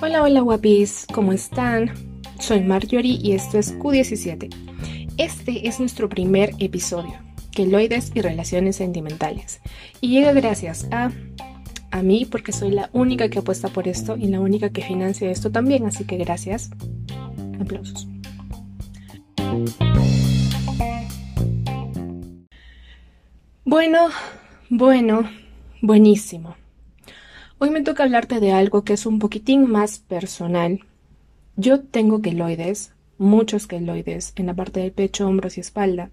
Hola, hola guapis, ¿cómo están? Soy Marjorie y esto es Q17. Este es nuestro primer episodio, queloides y relaciones sentimentales. Y llega gracias a a mí porque soy la única que apuesta por esto y la única que financia esto también, así que gracias. Aplausos. Bueno, bueno, buenísimo. Hoy me toca hablarte de algo que es un poquitín más personal. Yo tengo queloides, muchos queloides, en la parte del pecho, hombros y espalda.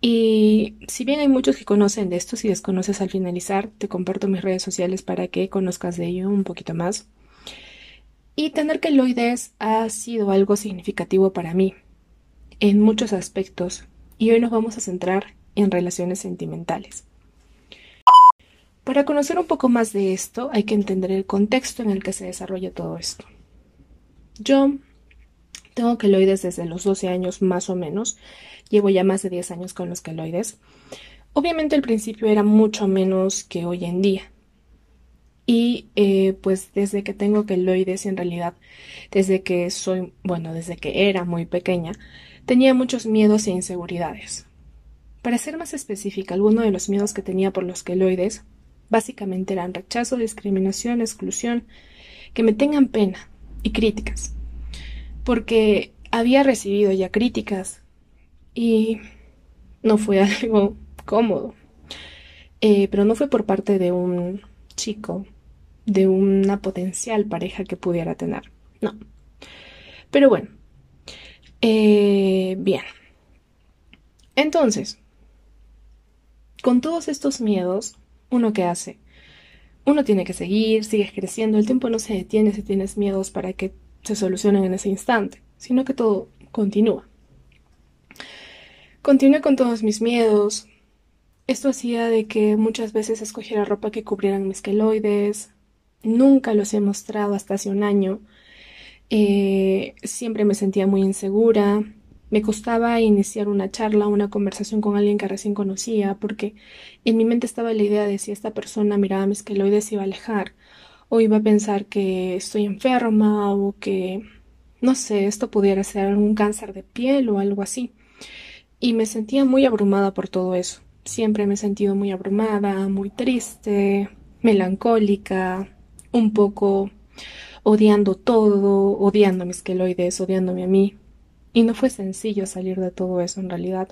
Y si bien hay muchos que conocen de esto, si desconoces al finalizar, te comparto mis redes sociales para que conozcas de ello un poquito más. Y tener queloides ha sido algo significativo para mí, en muchos aspectos, y hoy nos vamos a centrar en relaciones sentimentales. Para conocer un poco más de esto, hay que entender el contexto en el que se desarrolla todo esto. Yo tengo queloides desde los 12 años más o menos. Llevo ya más de 10 años con los queloides. Obviamente al principio era mucho menos que hoy en día. Y eh, pues desde que tengo queloides, en realidad, desde que soy, bueno, desde que era muy pequeña, tenía muchos miedos e inseguridades. Para ser más específica, algunos de los miedos que tenía por los queloides Básicamente eran rechazo, discriminación, exclusión, que me tengan pena y críticas. Porque había recibido ya críticas y no fue algo cómodo. Eh, pero no fue por parte de un chico, de una potencial pareja que pudiera tener. No. Pero bueno. Eh, bien. Entonces, con todos estos miedos, uno qué hace. Uno tiene que seguir, sigues creciendo, el tiempo no se detiene si tienes miedos para que se solucionen en ese instante, sino que todo continúa. Continué con todos mis miedos. Esto hacía de que muchas veces escogiera ropa que cubrieran mis queloides. Nunca los he mostrado hasta hace un año. Eh, siempre me sentía muy insegura. Me costaba iniciar una charla, una conversación con alguien que recién conocía, porque en mi mente estaba la idea de si esta persona miraba mis queloides iba a alejar, o iba a pensar que estoy enferma, o que, no sé, esto pudiera ser un cáncer de piel o algo así. Y me sentía muy abrumada por todo eso. Siempre me he sentido muy abrumada, muy triste, melancólica, un poco odiando todo, odiando mis queloides, odiándome a mí. Y no fue sencillo salir de todo eso en realidad.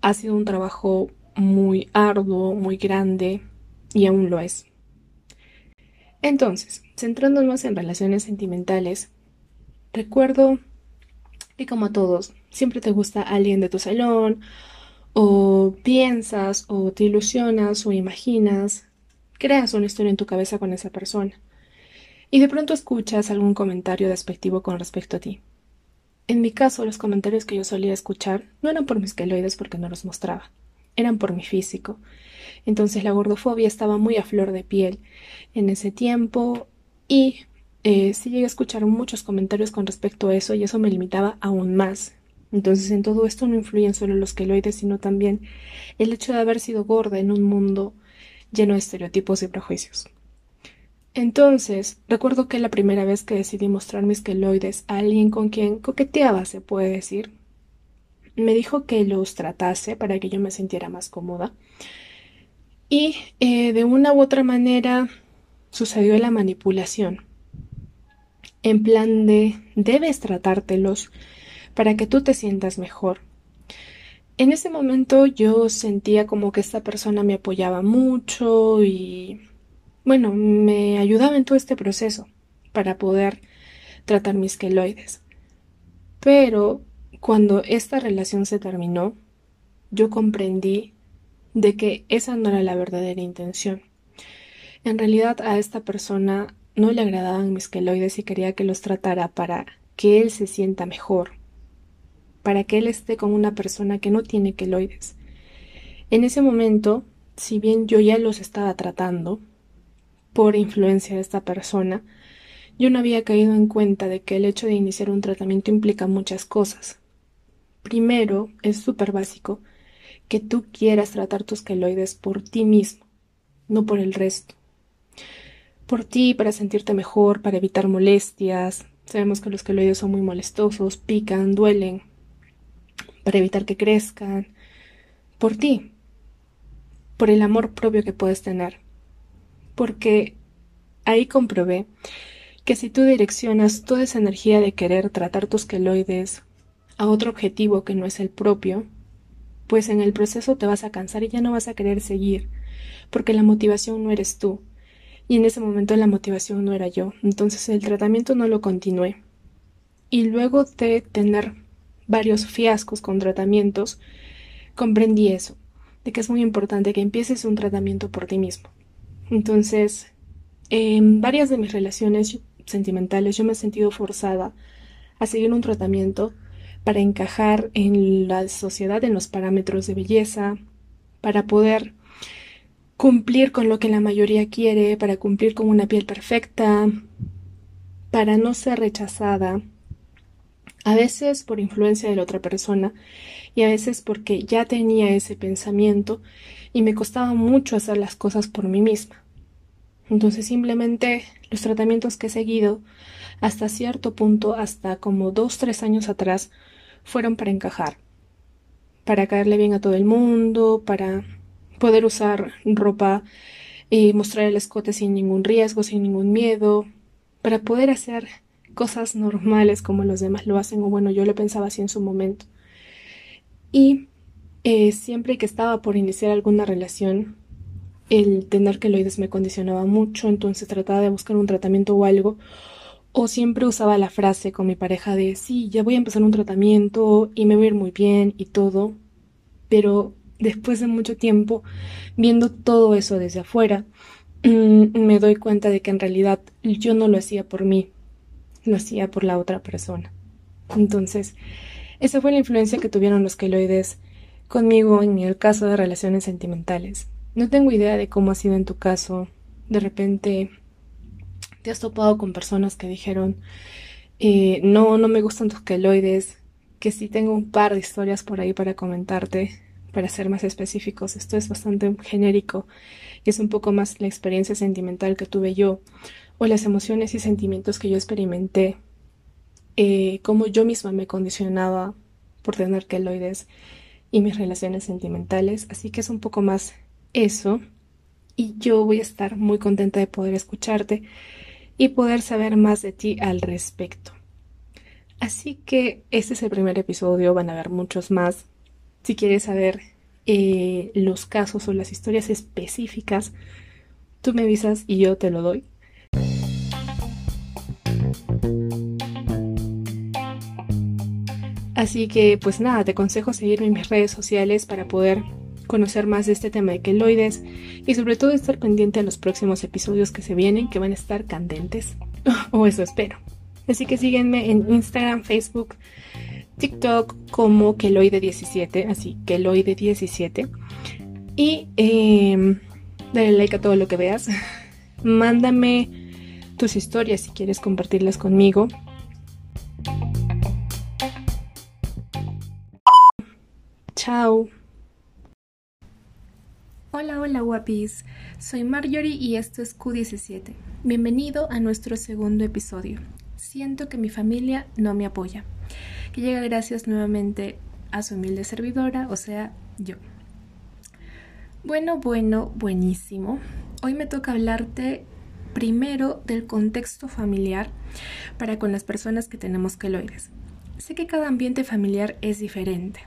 Ha sido un trabajo muy arduo, muy grande y aún lo es. Entonces, centrándonos en relaciones sentimentales, recuerdo que como a todos, siempre te gusta alguien de tu salón, o piensas, o te ilusionas, o imaginas, creas una historia en tu cabeza con esa persona. Y de pronto escuchas algún comentario despectivo con respecto a ti. En mi caso, los comentarios que yo solía escuchar no eran por mis queloides porque no los mostraba, eran por mi físico. Entonces la gordofobia estaba muy a flor de piel en ese tiempo y eh, sí llegué a escuchar muchos comentarios con respecto a eso y eso me limitaba aún más. Entonces en todo esto no influyen solo los queloides, sino también el hecho de haber sido gorda en un mundo lleno de estereotipos y prejuicios. Entonces, recuerdo que la primera vez que decidí mostrar mis queloides a alguien con quien coqueteaba, se puede decir, me dijo que los tratase para que yo me sintiera más cómoda. Y eh, de una u otra manera sucedió la manipulación. En plan de debes tratártelos para que tú te sientas mejor. En ese momento yo sentía como que esta persona me apoyaba mucho y bueno, me ayudaba en todo este proceso para poder tratar mis queloides. Pero cuando esta relación se terminó, yo comprendí de que esa no era la verdadera intención. En realidad a esta persona no le agradaban mis queloides y quería que los tratara para que él se sienta mejor, para que él esté con una persona que no tiene queloides. En ese momento, si bien yo ya los estaba tratando, por influencia de esta persona, yo no había caído en cuenta de que el hecho de iniciar un tratamiento implica muchas cosas. Primero, es súper básico, que tú quieras tratar tus queloides por ti mismo, no por el resto. Por ti, para sentirte mejor, para evitar molestias. Sabemos que los queloides son muy molestosos, pican, duelen. Para evitar que crezcan. Por ti. Por el amor propio que puedes tener. Porque ahí comprobé que si tú direccionas toda esa energía de querer tratar tus queloides a otro objetivo que no es el propio, pues en el proceso te vas a cansar y ya no vas a querer seguir, porque la motivación no eres tú. Y en ese momento la motivación no era yo. Entonces el tratamiento no lo continué. Y luego de tener varios fiascos con tratamientos, comprendí eso, de que es muy importante que empieces un tratamiento por ti mismo. Entonces, en varias de mis relaciones sentimentales yo me he sentido forzada a seguir un tratamiento para encajar en la sociedad, en los parámetros de belleza, para poder cumplir con lo que la mayoría quiere, para cumplir con una piel perfecta, para no ser rechazada, a veces por influencia de la otra persona y a veces porque ya tenía ese pensamiento y me costaba mucho hacer las cosas por mí misma. Entonces simplemente los tratamientos que he seguido hasta cierto punto, hasta como dos, tres años atrás, fueron para encajar, para caerle bien a todo el mundo, para poder usar ropa y mostrar el escote sin ningún riesgo, sin ningún miedo, para poder hacer cosas normales como los demás lo hacen, o bueno, yo lo pensaba así en su momento. Y eh, siempre que estaba por iniciar alguna relación, el tener queloides me condicionaba mucho, entonces trataba de buscar un tratamiento o algo, o siempre usaba la frase con mi pareja de sí, ya voy a empezar un tratamiento y me voy a ir muy bien y todo, pero después de mucho tiempo viendo todo eso desde afuera, mm, me doy cuenta de que en realidad yo no lo hacía por mí, lo hacía por la otra persona. Entonces, esa fue la influencia que tuvieron los queloides conmigo en el caso de relaciones sentimentales. No tengo idea de cómo ha sido en tu caso. De repente te has topado con personas que dijeron, eh, no, no me gustan tus queloides, que sí tengo un par de historias por ahí para comentarte, para ser más específicos. Esto es bastante genérico y es un poco más la experiencia sentimental que tuve yo o las emociones y sentimientos que yo experimenté, eh, cómo yo misma me condicionaba por tener queloides y mis relaciones sentimentales. Así que es un poco más eso y yo voy a estar muy contenta de poder escucharte y poder saber más de ti al respecto. Así que este es el primer episodio, van a haber muchos más. Si quieres saber eh, los casos o las historias específicas, tú me avisas y yo te lo doy. Así que pues nada, te aconsejo seguirme en mis redes sociales para poder conocer más de este tema de queloides y sobre todo estar pendiente a los próximos episodios que se vienen, que van a estar candentes, o eso espero. Así que síguenme en Instagram, Facebook, TikTok como Keloide17, así Keloide17. Y eh, dale like a todo lo que veas. Mándame tus historias si quieres compartirlas conmigo. Chao. Hola, hola guapis, soy Marjorie y esto es Q17. Bienvenido a nuestro segundo episodio. Siento que mi familia no me apoya, que llega gracias nuevamente a su humilde servidora, o sea, yo. Bueno, bueno, buenísimo. Hoy me toca hablarte primero del contexto familiar para con las personas que tenemos queloides. Sé que cada ambiente familiar es diferente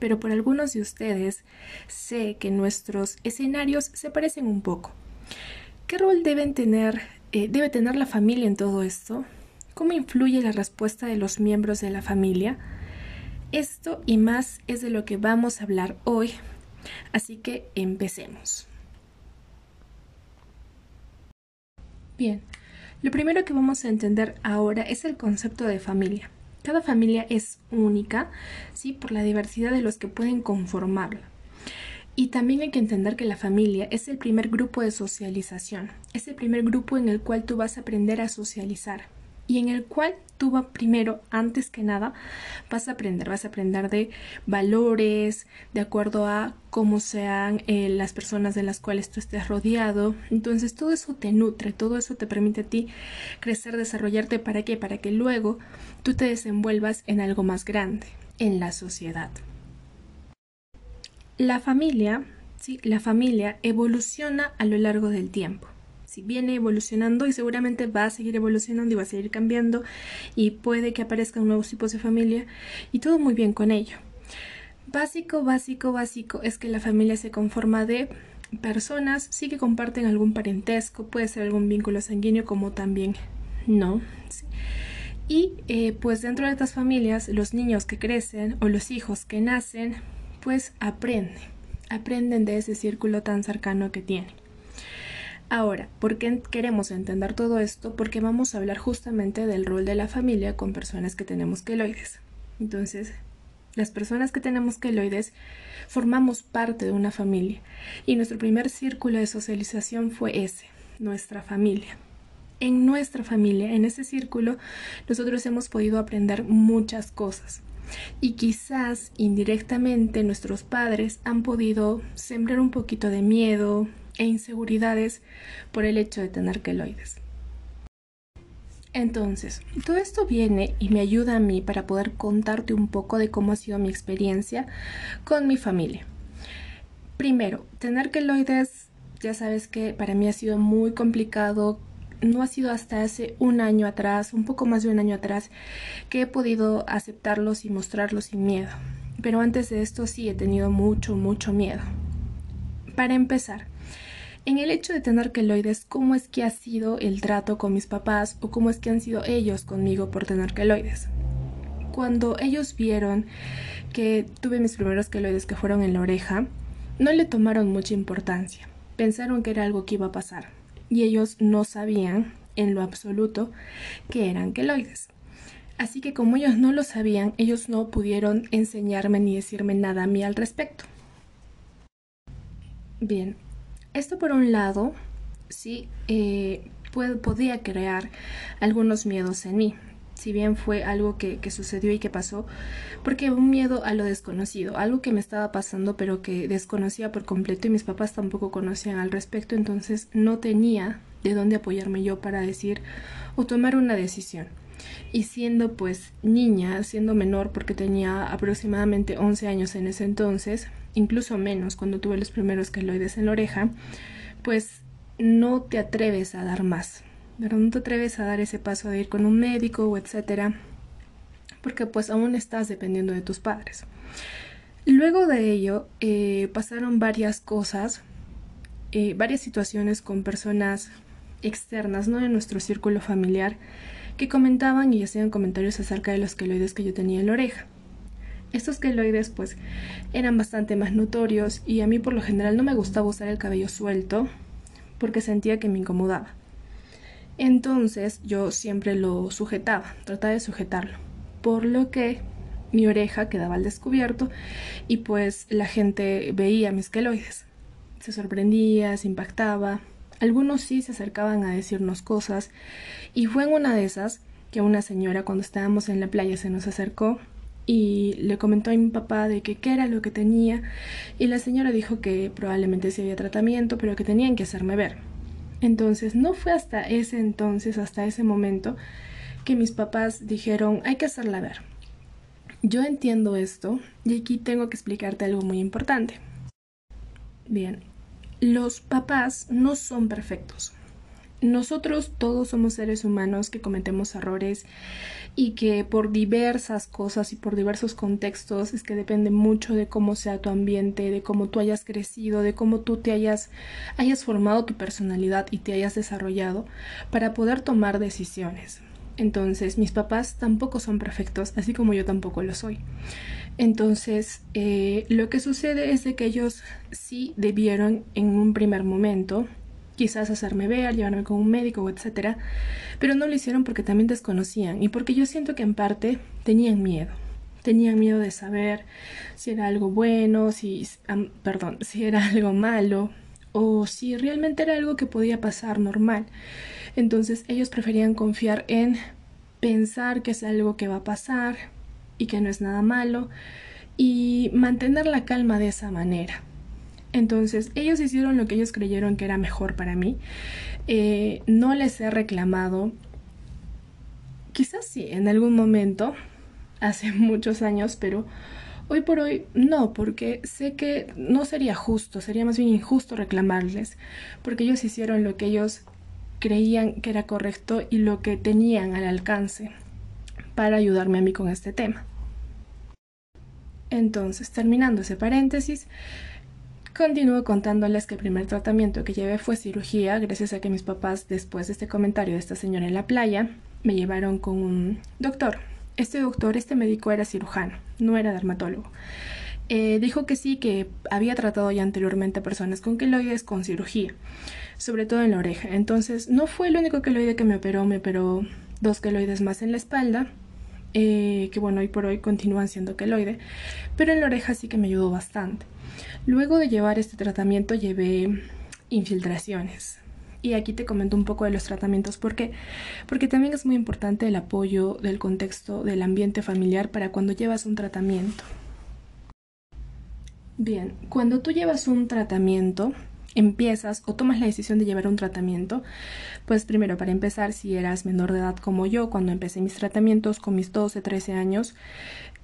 pero por algunos de ustedes sé que nuestros escenarios se parecen un poco. ¿Qué rol tener, eh, debe tener la familia en todo esto? ¿Cómo influye la respuesta de los miembros de la familia? Esto y más es de lo que vamos a hablar hoy, así que empecemos. Bien, lo primero que vamos a entender ahora es el concepto de familia. Cada familia es única, ¿sí? Por la diversidad de los que pueden conformarla. Y también hay que entender que la familia es el primer grupo de socialización, es el primer grupo en el cual tú vas a aprender a socializar. Y en el cual tú primero, antes que nada, vas a aprender, vas a aprender de valores, de acuerdo a cómo sean eh, las personas de las cuales tú estés rodeado. Entonces todo eso te nutre, todo eso te permite a ti crecer, desarrollarte. ¿Para qué? Para que luego tú te desenvuelvas en algo más grande, en la sociedad. La familia, sí, la familia evoluciona a lo largo del tiempo si viene evolucionando y seguramente va a seguir evolucionando y va a seguir cambiando y puede que aparezcan nuevos tipos de familia y todo muy bien con ello. Básico, básico, básico es que la familia se conforma de personas, sí que comparten algún parentesco, puede ser algún vínculo sanguíneo como también no. Y eh, pues dentro de estas familias, los niños que crecen o los hijos que nacen, pues aprenden, aprenden de ese círculo tan cercano que tienen. Ahora, ¿por qué queremos entender todo esto? Porque vamos a hablar justamente del rol de la familia con personas que tenemos queloides. Entonces, las personas que tenemos queloides formamos parte de una familia y nuestro primer círculo de socialización fue ese, nuestra familia. En nuestra familia, en ese círculo, nosotros hemos podido aprender muchas cosas. Y quizás indirectamente nuestros padres han podido sembrar un poquito de miedo, e inseguridades por el hecho de tener queloides. Entonces, todo esto viene y me ayuda a mí para poder contarte un poco de cómo ha sido mi experiencia con mi familia. Primero, tener queloides, ya sabes que para mí ha sido muy complicado. No ha sido hasta hace un año atrás, un poco más de un año atrás, que he podido aceptarlos y mostrarlos sin miedo. Pero antes de esto sí he tenido mucho, mucho miedo. Para empezar, en el hecho de tener queloides, cómo es que ha sido el trato con mis papás o cómo es que han sido ellos conmigo por tener queloides. Cuando ellos vieron que tuve mis primeros queloides que fueron en la oreja, no le tomaron mucha importancia. Pensaron que era algo que iba a pasar y ellos no sabían en lo absoluto que eran queloides. Así que como ellos no lo sabían, ellos no pudieron enseñarme ni decirme nada a mí al respecto. Bien, esto por un lado, sí, eh, podía crear algunos miedos en mí, si bien fue algo que, que, sucedió y que pasó, porque un miedo a lo desconocido, algo que me estaba pasando pero que desconocía por completo y mis papás tampoco conocían al respecto, entonces no tenía de dónde apoyarme yo para decir o tomar una decisión. Y siendo pues niña, siendo menor porque tenía aproximadamente 11 años en ese entonces, incluso menos cuando tuve los primeros queloides en la oreja, pues no te atreves a dar más, pero no te atreves a dar ese paso de ir con un médico o etcétera, porque pues aún estás dependiendo de tus padres. Luego de ello eh, pasaron varias cosas, eh, varias situaciones con personas externas, no de nuestro círculo familiar, que comentaban y hacían comentarios acerca de los queloides que yo tenía en la oreja. Estos queloides pues eran bastante más notorios y a mí por lo general no me gustaba usar el cabello suelto porque sentía que me incomodaba. Entonces yo siempre lo sujetaba, trataba de sujetarlo, por lo que mi oreja quedaba al descubierto y pues la gente veía mis queloides. Se sorprendía, se impactaba. Algunos sí se acercaban a decirnos cosas y fue en una de esas que una señora cuando estábamos en la playa se nos acercó y le comentó a mi papá de que qué era lo que tenía y la señora dijo que probablemente sí había tratamiento pero que tenían que hacerme ver. Entonces no fue hasta ese entonces, hasta ese momento, que mis papás dijeron hay que hacerla ver. Yo entiendo esto y aquí tengo que explicarte algo muy importante. Bien, los papás no son perfectos. Nosotros todos somos seres humanos que cometemos errores y que por diversas cosas y por diversos contextos es que depende mucho de cómo sea tu ambiente, de cómo tú hayas crecido, de cómo tú te hayas, hayas formado tu personalidad y te hayas desarrollado para poder tomar decisiones. Entonces, mis papás tampoco son perfectos, así como yo tampoco lo soy. Entonces, eh, lo que sucede es de que ellos sí debieron en un primer momento quizás hacerme ver, llevarme con un médico, etcétera, pero no lo hicieron porque también desconocían y porque yo siento que en parte tenían miedo. Tenían miedo de saber si era algo bueno, si, perdón, si era algo malo o si realmente era algo que podía pasar normal. Entonces ellos preferían confiar en pensar que es algo que va a pasar y que no es nada malo y mantener la calma de esa manera. Entonces, ellos hicieron lo que ellos creyeron que era mejor para mí. Eh, no les he reclamado. Quizás sí, en algún momento, hace muchos años, pero hoy por hoy no, porque sé que no sería justo, sería más bien injusto reclamarles, porque ellos hicieron lo que ellos creían que era correcto y lo que tenían al alcance para ayudarme a mí con este tema. Entonces, terminando ese paréntesis, Continúo contándoles que el primer tratamiento que llevé fue cirugía, gracias a que mis papás, después de este comentario de esta señora en la playa, me llevaron con un doctor. Este doctor, este médico era cirujano, no era dermatólogo. Eh, dijo que sí, que había tratado ya anteriormente a personas con queloides con cirugía, sobre todo en la oreja. Entonces, no fue el único queloide que me operó, me operó dos queloides más en la espalda, eh, que bueno, hoy por hoy continúan siendo queloide, pero en la oreja sí que me ayudó bastante. Luego de llevar este tratamiento llevé infiltraciones. Y aquí te comento un poco de los tratamientos. ¿Por qué? Porque también es muy importante el apoyo del contexto del ambiente familiar para cuando llevas un tratamiento. Bien, cuando tú llevas un tratamiento, empiezas o tomas la decisión de llevar un tratamiento, pues primero para empezar, si eras menor de edad como yo, cuando empecé mis tratamientos con mis 12, 13 años,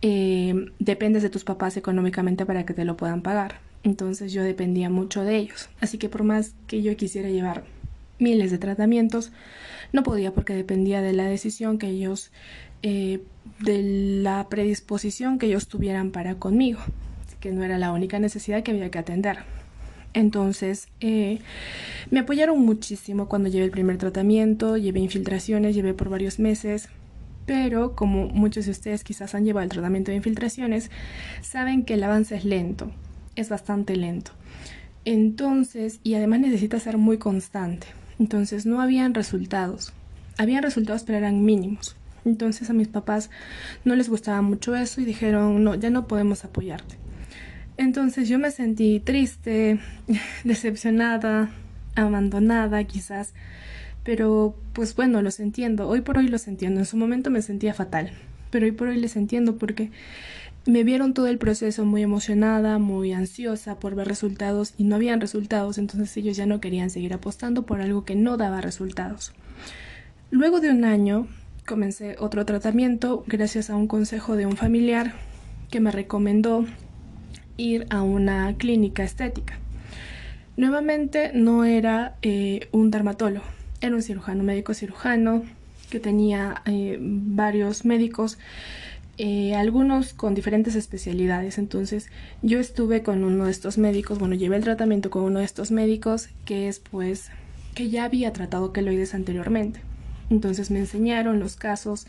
eh, dependes de tus papás económicamente para que te lo puedan pagar. Entonces yo dependía mucho de ellos. Así que por más que yo quisiera llevar miles de tratamientos, no podía porque dependía de la decisión que ellos, eh, de la predisposición que ellos tuvieran para conmigo. Que no era la única necesidad que había que atender. Entonces, eh, me apoyaron muchísimo cuando llevé el primer tratamiento, llevé infiltraciones, llevé por varios meses, pero como muchos de ustedes quizás han llevado el tratamiento de infiltraciones, saben que el avance es lento, es bastante lento. Entonces, y además necesita ser muy constante. Entonces, no habían resultados. Habían resultados, pero eran mínimos. Entonces a mis papás no les gustaba mucho eso y dijeron, no, ya no podemos apoyarte. Entonces yo me sentí triste, decepcionada, abandonada quizás, pero pues bueno, los entiendo, hoy por hoy los entiendo, en su momento me sentía fatal, pero hoy por hoy les entiendo porque me vieron todo el proceso muy emocionada, muy ansiosa por ver resultados y no habían resultados, entonces ellos ya no querían seguir apostando por algo que no daba resultados. Luego de un año comencé otro tratamiento gracias a un consejo de un familiar que me recomendó ir a una clínica estética. Nuevamente no era eh, un dermatólogo, era un cirujano, médico cirujano, que tenía eh, varios médicos, eh, algunos con diferentes especialidades. Entonces yo estuve con uno de estos médicos, bueno, llevé el tratamiento con uno de estos médicos que es pues que ya había tratado queloides anteriormente. Entonces me enseñaron los casos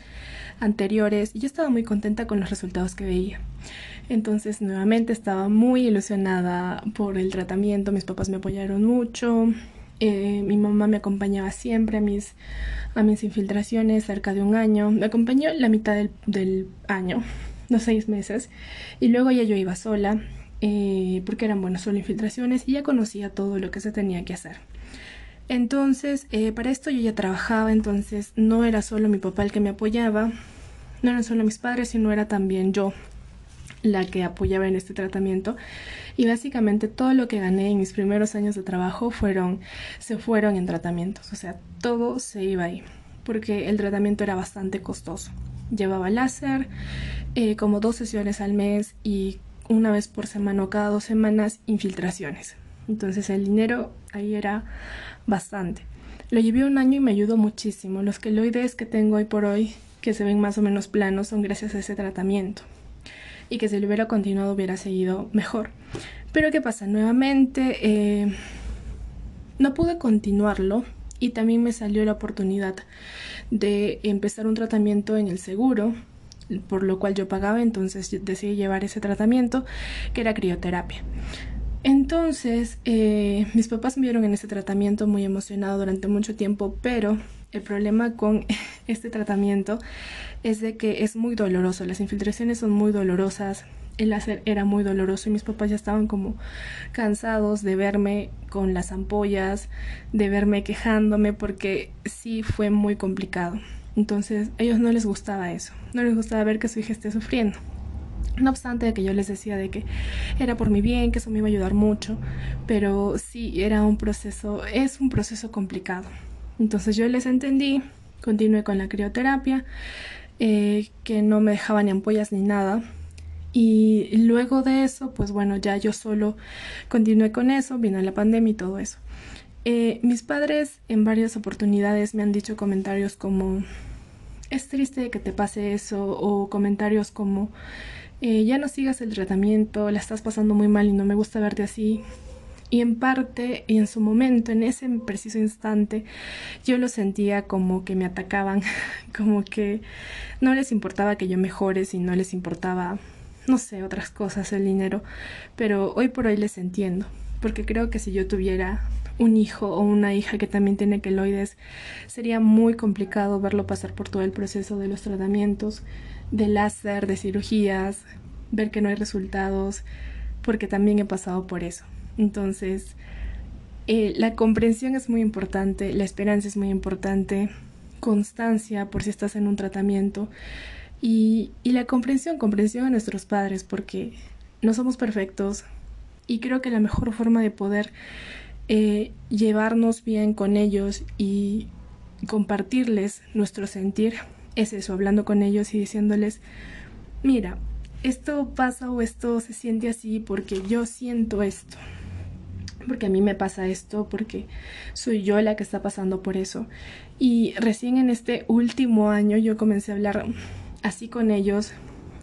anteriores y yo estaba muy contenta con los resultados que veía. Entonces nuevamente estaba muy ilusionada por el tratamiento, mis papás me apoyaron mucho, eh, mi mamá me acompañaba siempre a mis, a mis infiltraciones cerca de un año. Me acompañó la mitad del, año, los seis meses. Y luego ya yo iba sola, eh, porque eran, bueno, solo infiltraciones y ya conocía todo lo que se tenía que hacer. Entonces, eh, para esto yo ya trabajaba, entonces no era solo mi papá el que me apoyaba, no eran solo mis padres, sino era también yo la que apoyaba en este tratamiento y básicamente todo lo que gané en mis primeros años de trabajo fueron se fueron en tratamientos, o sea, todo se iba ahí, porque el tratamiento era bastante costoso. Llevaba láser, eh, como dos sesiones al mes y una vez por semana o cada dos semanas infiltraciones. Entonces el dinero ahí era bastante. Lo llevé un año y me ayudó muchísimo. Los queloides que tengo hoy por hoy, que se ven más o menos planos, son gracias a ese tratamiento y que si lo hubiera continuado hubiera seguido mejor. Pero ¿qué pasa? Nuevamente eh, no pude continuarlo y también me salió la oportunidad de empezar un tratamiento en el seguro por lo cual yo pagaba, entonces decidí llevar ese tratamiento que era crioterapia. Entonces, eh, mis papás me vieron en ese tratamiento muy emocionado durante mucho tiempo, pero el problema con este tratamiento es de que es muy doloroso, las infiltraciones son muy dolorosas, el láser era muy doloroso y mis papás ya estaban como cansados de verme con las ampollas, de verme quejándome porque sí fue muy complicado. Entonces, a ellos no les gustaba eso, no les gustaba ver que su hija esté sufriendo. No obstante que yo les decía de que era por mi bien, que eso me iba a ayudar mucho, pero sí era un proceso, es un proceso complicado. Entonces yo les entendí, continué con la crioterapia, eh, que no me dejaba ni ampollas ni nada. Y luego de eso, pues bueno, ya yo solo continué con eso, vino la pandemia y todo eso. Eh, mis padres en varias oportunidades me han dicho comentarios como es triste que te pase eso o comentarios como eh, ya no sigas el tratamiento, la estás pasando muy mal y no me gusta verte así. Y en parte, y en su momento, en ese preciso instante, yo lo sentía como que me atacaban, como que no les importaba que yo mejore, si no les importaba, no sé, otras cosas, el dinero. Pero hoy por hoy les entiendo, porque creo que si yo tuviera un hijo o una hija que también tiene queloides, sería muy complicado verlo pasar por todo el proceso de los tratamientos, de láser, de cirugías, ver que no hay resultados, porque también he pasado por eso. Entonces, eh, la comprensión es muy importante, la esperanza es muy importante, constancia por si estás en un tratamiento y, y la comprensión, comprensión a nuestros padres, porque no somos perfectos y creo que la mejor forma de poder eh, llevarnos bien con ellos y compartirles nuestro sentir es eso, hablando con ellos y diciéndoles, mira, esto pasa o esto se siente así porque yo siento esto porque a mí me pasa esto, porque soy yo la que está pasando por eso. Y recién en este último año yo comencé a hablar así con ellos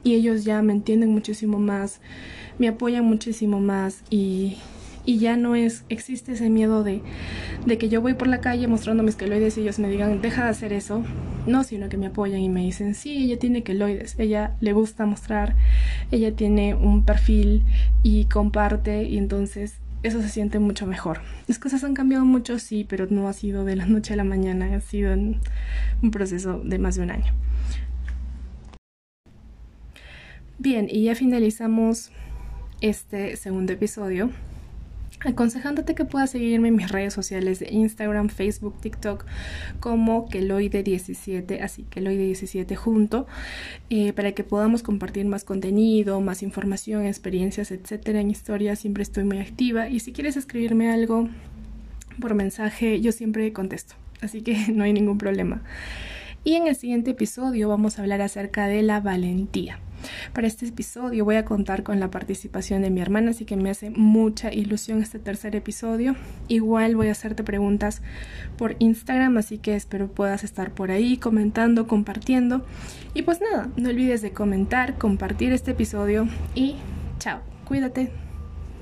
y ellos ya me entienden muchísimo más, me apoyan muchísimo más y, y ya no es, existe ese miedo de, de que yo voy por la calle mostrando mis queloides y ellos me digan, deja de hacer eso. No, sino que me apoyan y me dicen, sí, ella tiene queloides, ella le gusta mostrar, ella tiene un perfil y comparte y entonces eso se siente mucho mejor. Las cosas han cambiado mucho, sí, pero no ha sido de la noche a la mañana, ha sido un proceso de más de un año. Bien, y ya finalizamos este segundo episodio aconsejándote que puedas seguirme en mis redes sociales de Instagram, Facebook, TikTok como Keloide17, así Keloide17 junto, eh, para que podamos compartir más contenido, más información, experiencias, etcétera. En historia siempre estoy muy activa y si quieres escribirme algo por mensaje, yo siempre contesto, así que no hay ningún problema. Y en el siguiente episodio vamos a hablar acerca de la valentía. Para este episodio voy a contar con la participación de mi hermana, así que me hace mucha ilusión este tercer episodio. Igual voy a hacerte preguntas por Instagram, así que espero puedas estar por ahí comentando, compartiendo. Y pues nada, no olvides de comentar, compartir este episodio y chao, cuídate.